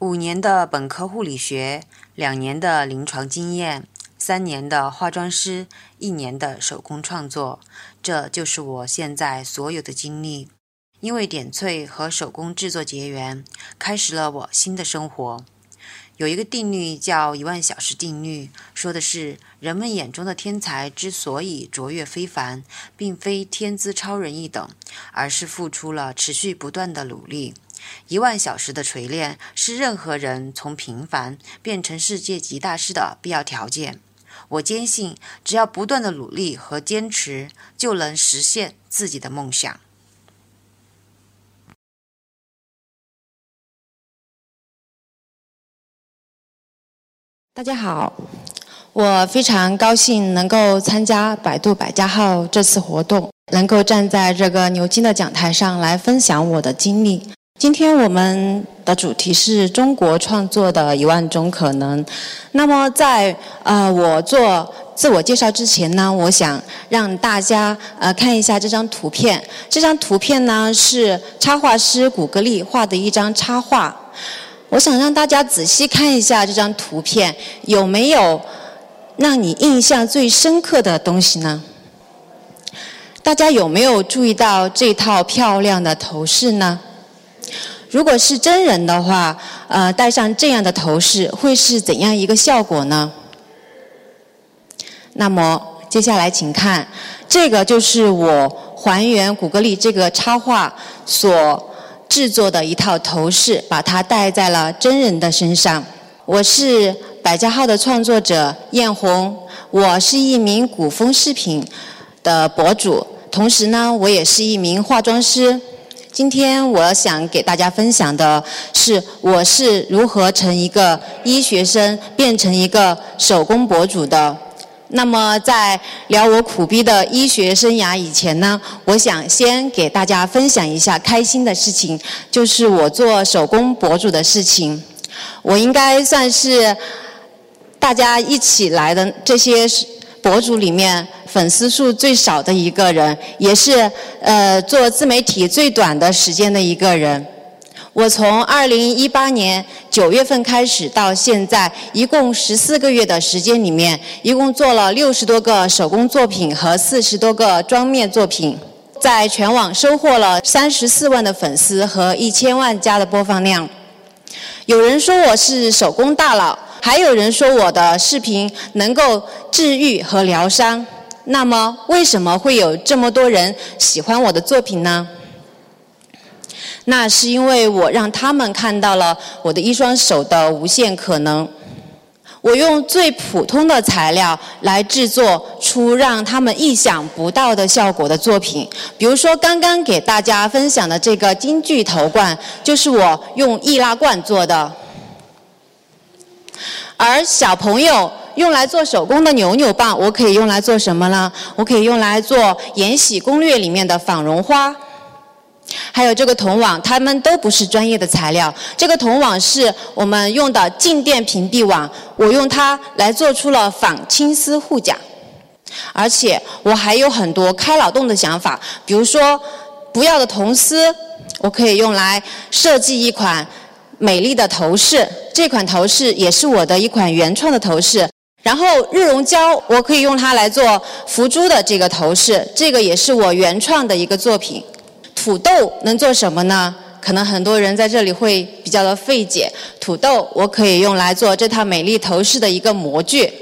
五年的本科护理学，两年的临床经验，三年的化妆师，一年的手工创作，这就是我现在所有的经历。因为点翠和手工制作结缘，开始了我新的生活。有一个定律叫一万小时定律，说的是人们眼中的天才之所以卓越非凡，并非天资超人一等，而是付出了持续不断的努力。一万小时的锤炼是任何人从平凡变成世界级大师的必要条件。我坚信，只要不断的努力和坚持，就能实现自己的梦想。大家好，我非常高兴能够参加百度百家号这次活动，能够站在这个牛津的讲台上来分享我的经历。今天我们的主题是中国创作的一万种可能。那么在呃我做自我介绍之前呢，我想让大家呃看一下这张图片。这张图片呢是插画师古格利画的一张插画。我想让大家仔细看一下这张图片，有没有让你印象最深刻的东西呢？大家有没有注意到这套漂亮的头饰呢？如果是真人的话，呃，戴上这样的头饰会是怎样一个效果呢？那么接下来请看，这个就是我还原古格里这个插画所。制作的一套头饰，把它戴在了真人的身上。我是百家号的创作者艳红，我是一名古风饰品的博主，同时呢，我也是一名化妆师。今天我想给大家分享的是，我是如何从一个医学生变成一个手工博主的。那么，在聊我苦逼的医学生涯以前呢，我想先给大家分享一下开心的事情，就是我做手工博主的事情。我应该算是大家一起来的这些博主里面粉丝数最少的一个人，也是呃做自媒体最短的时间的一个人。我从二零一八年九月份开始到现在，一共十四个月的时间里面，一共做了六十多个手工作品和四十多个妆面作品，在全网收获了三十四万的粉丝和一千万加的播放量。有人说我是手工大佬，还有人说我的视频能够治愈和疗伤。那么，为什么会有这么多人喜欢我的作品呢？那是因为我让他们看到了我的一双手的无限可能。我用最普通的材料来制作出让他们意想不到的效果的作品。比如说，刚刚给大家分享的这个京剧头冠，就是我用易拉罐做的。而小朋友用来做手工的扭扭棒，我可以用来做什么呢？我可以用来做《延禧攻略》里面的仿绒花。还有这个铜网，它们都不是专业的材料。这个铜网是我们用的静电屏蔽网，我用它来做出了仿青丝护甲。而且我还有很多开脑洞的想法，比如说不要的铜丝，我可以用来设计一款美丽的头饰。这款头饰也是我的一款原创的头饰。然后日溶胶，我可以用它来做福珠的这个头饰，这个也是我原创的一个作品。土豆能做什么呢？可能很多人在这里会比较的费解。土豆我可以用来做这套美丽头饰的一个模具。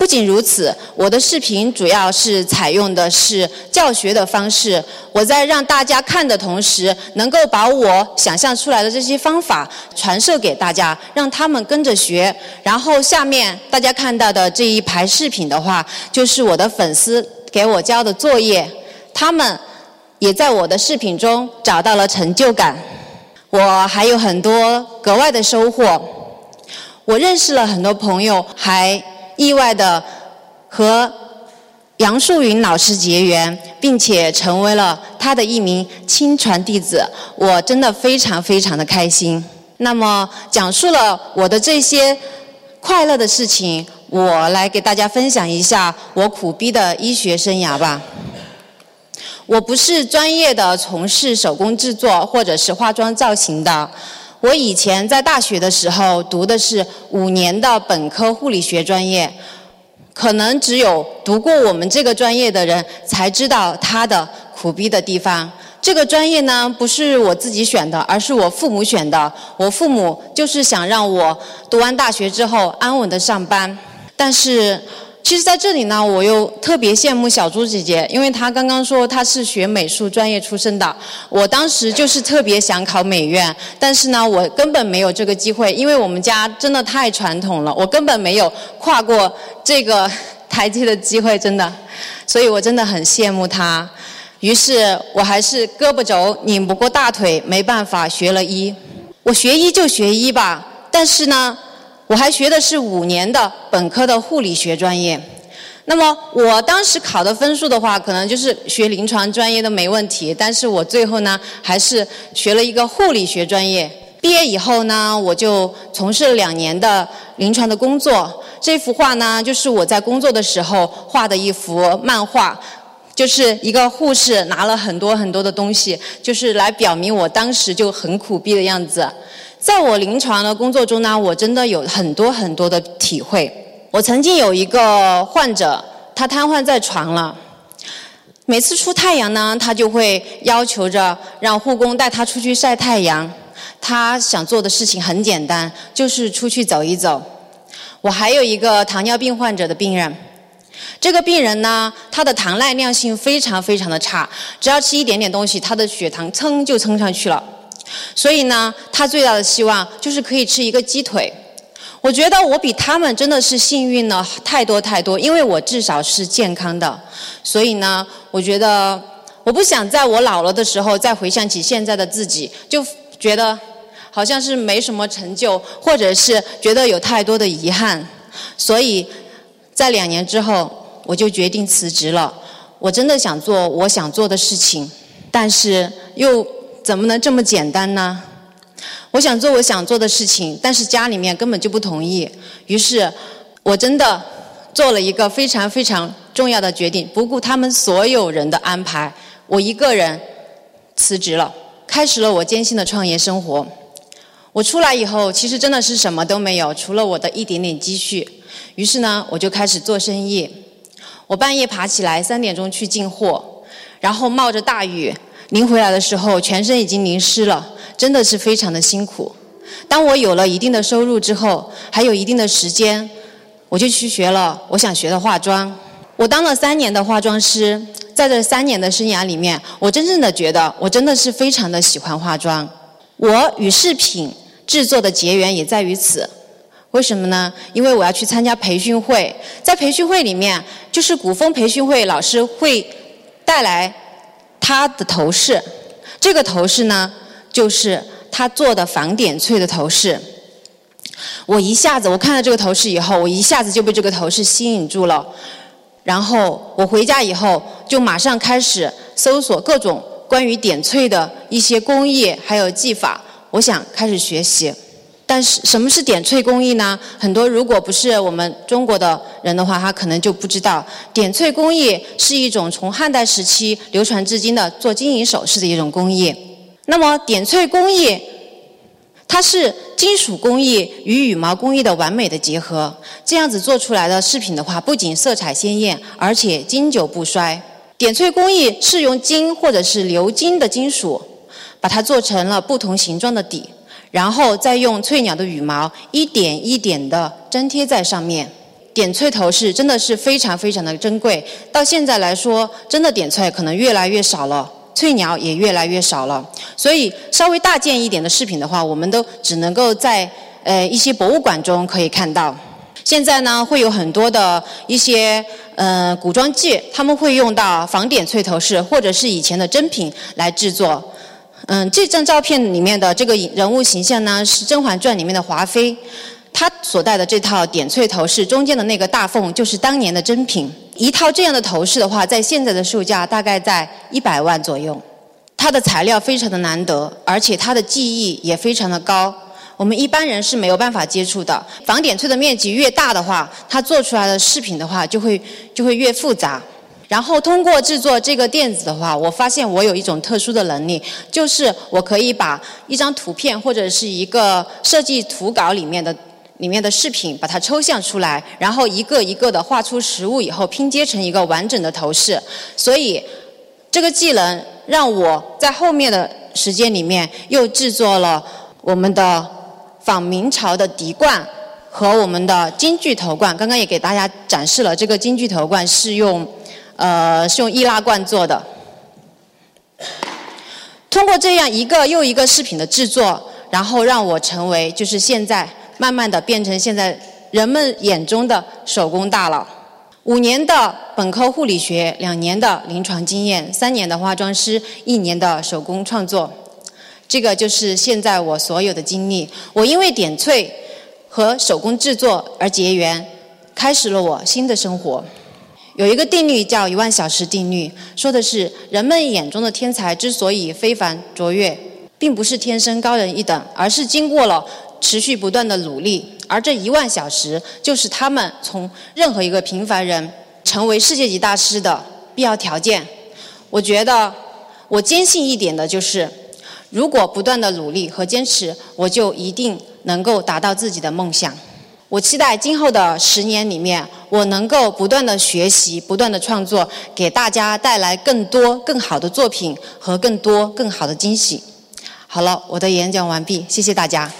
不仅如此，我的视频主要是采用的是教学的方式。我在让大家看的同时，能够把我想象出来的这些方法传授给大家，让他们跟着学。然后下面大家看到的这一排视频的话，就是我的粉丝给我交的作业，他们。也在我的视频中找到了成就感，我还有很多格外的收获。我认识了很多朋友，还意外的和杨树云老师结缘，并且成为了他的一名亲传弟子。我真的非常非常的开心。那么，讲述了我的这些快乐的事情，我来给大家分享一下我苦逼的医学生涯吧。我不是专业的从事手工制作或者是化妆造型的，我以前在大学的时候读的是五年的本科护理学专业，可能只有读过我们这个专业的人才知道它的苦逼的地方。这个专业呢，不是我自己选的，而是我父母选的。我父母就是想让我读完大学之后安稳的上班。但是，其实在这里呢，我又特别羡慕小朱姐姐，因为她刚刚说她是学美术专业出身的。我当时就是特别想考美院，但是呢，我根本没有这个机会，因为我们家真的太传统了，我根本没有跨过这个台阶的机会，真的。所以我真的很羡慕她。于是我还是胳膊肘拧不过大腿，没办法学了医。我学医就学医吧，但是呢，我还学的是五年的本科的护理学专业。那么我当时考的分数的话，可能就是学临床专业都没问题。但是我最后呢，还是学了一个护理学专业。毕业以后呢，我就从事了两年的临床的工作。这幅画呢，就是我在工作的时候画的一幅漫画。就是一个护士拿了很多很多的东西，就是来表明我当时就很苦逼的样子。在我临床的工作中呢，我真的有很多很多的体会。我曾经有一个患者，他瘫痪在床了，每次出太阳呢，他就会要求着让护工带他出去晒太阳。他想做的事情很简单，就是出去走一走。我还有一个糖尿病患者的病人。这个病人呢，他的糖耐量性非常非常的差，只要吃一点点东西，他的血糖蹭就蹭上去了。所以呢，他最大的希望就是可以吃一个鸡腿。我觉得我比他们真的是幸运了太多太多，因为我至少是健康的。所以呢，我觉得我不想在我老了的时候再回想起现在的自己，就觉得好像是没什么成就，或者是觉得有太多的遗憾。所以在两年之后。我就决定辞职了。我真的想做我想做的事情，但是又怎么能这么简单呢？我想做我想做的事情，但是家里面根本就不同意。于是，我真的做了一个非常非常重要的决定，不顾他们所有人的安排，我一个人辞职了，开始了我艰辛的创业生活。我出来以后，其实真的是什么都没有，除了我的一点点积蓄。于是呢，我就开始做生意。我半夜爬起来，三点钟去进货，然后冒着大雨淋回来的时候，全身已经淋湿了，真的是非常的辛苦。当我有了一定的收入之后，还有一定的时间，我就去学了我想学的化妆。我当了三年的化妆师，在这三年的生涯里面，我真正的觉得我真的是非常的喜欢化妆。我与饰品制作的结缘也在于此。为什么呢？因为我要去参加培训会，在培训会里面，就是古风培训会老师会带来他的头饰，这个头饰呢，就是他做的仿点翠的头饰。我一下子我看到这个头饰以后，我一下子就被这个头饰吸引住了。然后我回家以后，就马上开始搜索各种关于点翠的一些工艺还有技法，我想开始学习。但是什么是点翠工艺呢？很多如果不是我们中国的人的话，他可能就不知道。点翠工艺是一种从汉代时期流传至今的做金银首饰的一种工艺。那么点翠工艺，它是金属工艺与羽毛工艺的完美的结合。这样子做出来的饰品的话，不仅色彩鲜艳，而且经久不衰。点翠工艺是用金或者是鎏金的金属，把它做成了不同形状的底。然后再用翠鸟的羽毛一点一点的粘贴在上面，点翠头饰真的是非常非常的珍贵。到现在来说，真的点翠可能越来越少了，翠鸟也越来越少了。所以稍微大件一点的饰品的话，我们都只能够在呃一些博物馆中可以看到。现在呢，会有很多的一些呃古装剧，他们会用到仿点翠头饰或者是以前的真品来制作。嗯，这张照片里面的这个人物形象呢，是《甄嬛传》里面的华妃，她所戴的这套点翠头饰中间的那个大凤，就是当年的真品。一套这样的头饰的话，在现在的售价大概在一百万左右。它的材料非常的难得，而且它的技艺也非常的高，我们一般人是没有办法接触的。仿点翠的面积越大的话，它做出来的饰品的话就会就会越复杂。然后通过制作这个垫子的话，我发现我有一种特殊的能力，就是我可以把一张图片或者是一个设计图稿里面的里面的饰品，把它抽象出来，然后一个一个的画出实物以后拼接成一个完整的头饰。所以这个技能让我在后面的时间里面又制作了我们的仿明朝的笛冠和我们的京剧头冠。刚刚也给大家展示了这个京剧头冠是用。呃，是用易拉罐做的。通过这样一个又一个饰品的制作，然后让我成为就是现在慢慢的变成现在人们眼中的手工大佬。五年的本科护理学，两年的临床经验，三年的化妆师，一年的手工创作，这个就是现在我所有的经历。我因为点翠和手工制作而结缘，开始了我新的生活。有一个定律叫一万小时定律，说的是人们眼中的天才之所以非凡卓越，并不是天生高人一等，而是经过了持续不断的努力。而这一万小时，就是他们从任何一个平凡人成为世界级大师的必要条件。我觉得，我坚信一点的就是，如果不断的努力和坚持，我就一定能够达到自己的梦想。我期待今后的十年里面，我能够不断的学习，不断的创作，给大家带来更多更好的作品和更多更好的惊喜。好了，我的演讲完毕，谢谢大家。